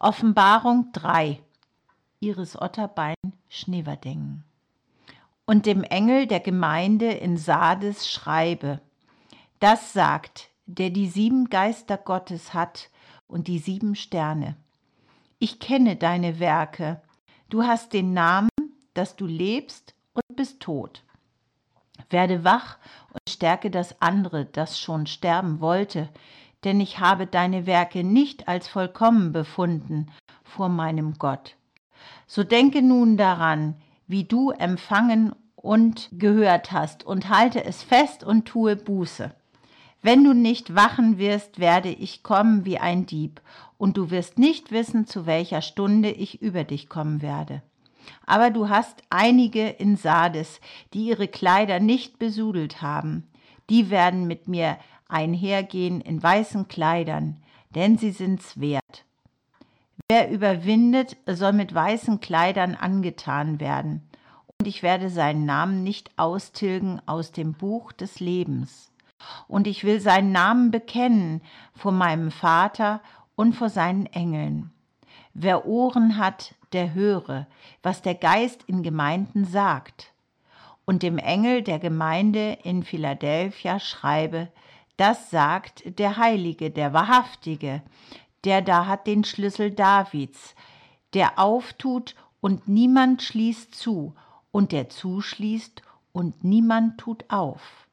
Offenbarung 3 Iris Otterbein Schneeverdengen Und dem Engel der Gemeinde in Sardes schreibe, das sagt, der die sieben Geister Gottes hat und die sieben Sterne. Ich kenne deine Werke, du hast den Namen, dass du lebst und bist tot. Werde wach und stärke das andere, das schon sterben wollte, denn ich habe deine Werke nicht als vollkommen befunden vor meinem Gott. So denke nun daran, wie du empfangen und gehört hast, und halte es fest und tue Buße. Wenn du nicht wachen wirst, werde ich kommen wie ein Dieb, und du wirst nicht wissen, zu welcher Stunde ich über dich kommen werde. Aber du hast einige in Sardes, die ihre Kleider nicht besudelt haben. Die werden mit mir einhergehen in weißen Kleidern, denn sie sind's wert. Wer überwindet, soll mit weißen Kleidern angetan werden, und ich werde seinen Namen nicht austilgen aus dem Buch des Lebens. Und ich will seinen Namen bekennen vor meinem Vater und vor seinen Engeln. Wer Ohren hat, der höre, was der Geist in Gemeinden sagt. Und dem Engel der Gemeinde in Philadelphia schreibe, das sagt der Heilige, der Wahrhaftige, der da hat den Schlüssel Davids, der auftut und niemand schließt zu, und der zuschließt und niemand tut auf.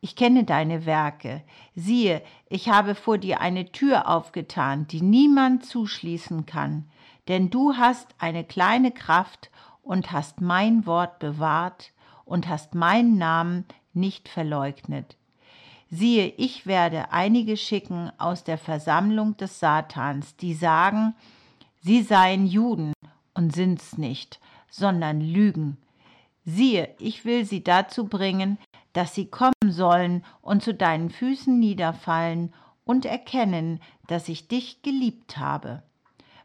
Ich kenne deine Werke. Siehe, ich habe vor dir eine Tür aufgetan, die niemand zuschließen kann denn du hast eine kleine Kraft und hast mein Wort bewahrt und hast meinen Namen nicht verleugnet. Siehe, ich werde einige schicken aus der Versammlung des Satans, die sagen, sie seien Juden und sind's nicht, sondern lügen. Siehe, ich will sie dazu bringen, dass sie kommen sollen und zu deinen Füßen niederfallen und erkennen, dass ich dich geliebt habe.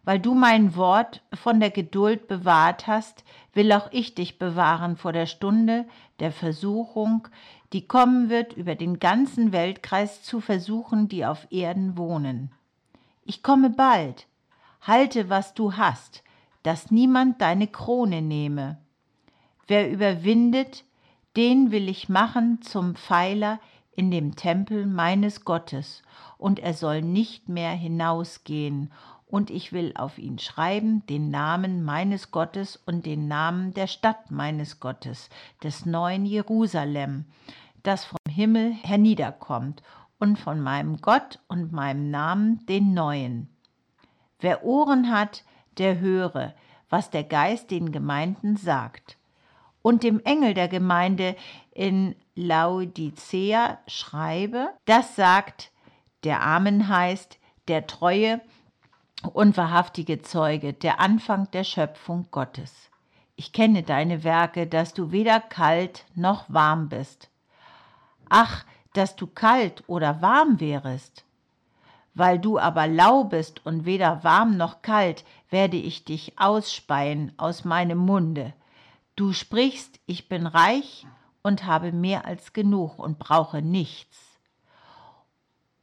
Weil du mein Wort von der Geduld bewahrt hast, will auch ich dich bewahren vor der Stunde der Versuchung, die kommen wird, über den ganzen Weltkreis zu versuchen, die auf Erden wohnen. Ich komme bald. Halte, was du hast, dass niemand deine Krone nehme. Wer überwindet, den will ich machen zum Pfeiler in dem Tempel meines Gottes, und er soll nicht mehr hinausgehen und ich will auf ihn schreiben den Namen meines Gottes und den Namen der Stadt meines Gottes, des neuen Jerusalem, das vom Himmel herniederkommt, und von meinem Gott und meinem Namen den neuen. Wer Ohren hat, der höre, was der Geist den Gemeinden sagt. Und dem Engel der Gemeinde in Laodicea schreibe, das sagt, der Amen heißt, der Treue und wahrhaftige Zeuge, der Anfang der Schöpfung Gottes. Ich kenne deine Werke, dass du weder kalt noch warm bist. Ach, dass du kalt oder warm wärest. Weil du aber lau bist und weder warm noch kalt, werde ich dich ausspeien aus meinem Munde. Du sprichst, ich bin reich und habe mehr als genug und brauche nichts.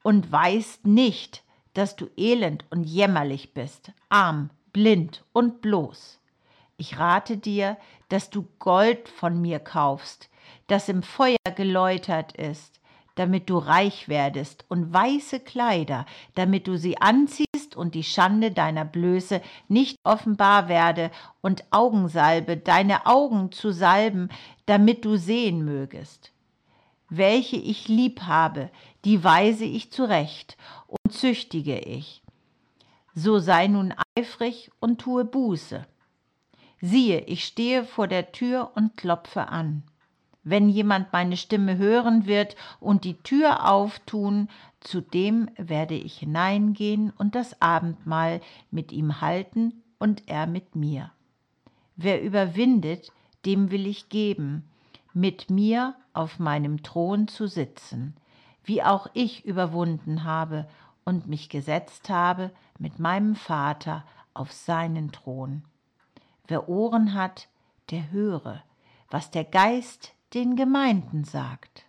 Und weißt nicht, dass du elend und jämmerlich bist, arm, blind und bloß. Ich rate dir, dass du Gold von mir kaufst, das im Feuer geläutert ist, damit du reich werdest, und weiße Kleider, damit du sie anziehst und die Schande deiner Blöße nicht offenbar werde, und Augensalbe, deine Augen zu salben, damit du sehen mögest. Welche ich lieb habe, die weise ich zurecht, züchtige ich. So sei nun eifrig und tue Buße. Siehe, ich stehe vor der Tür und klopfe an. Wenn jemand meine Stimme hören wird und die Tür auftun, zu dem werde ich hineingehen und das Abendmahl mit ihm halten und er mit mir. Wer überwindet, dem will ich geben, mit mir auf meinem Thron zu sitzen, wie auch ich überwunden habe und mich gesetzt habe mit meinem Vater auf seinen Thron. Wer Ohren hat, der höre, was der Geist den Gemeinden sagt.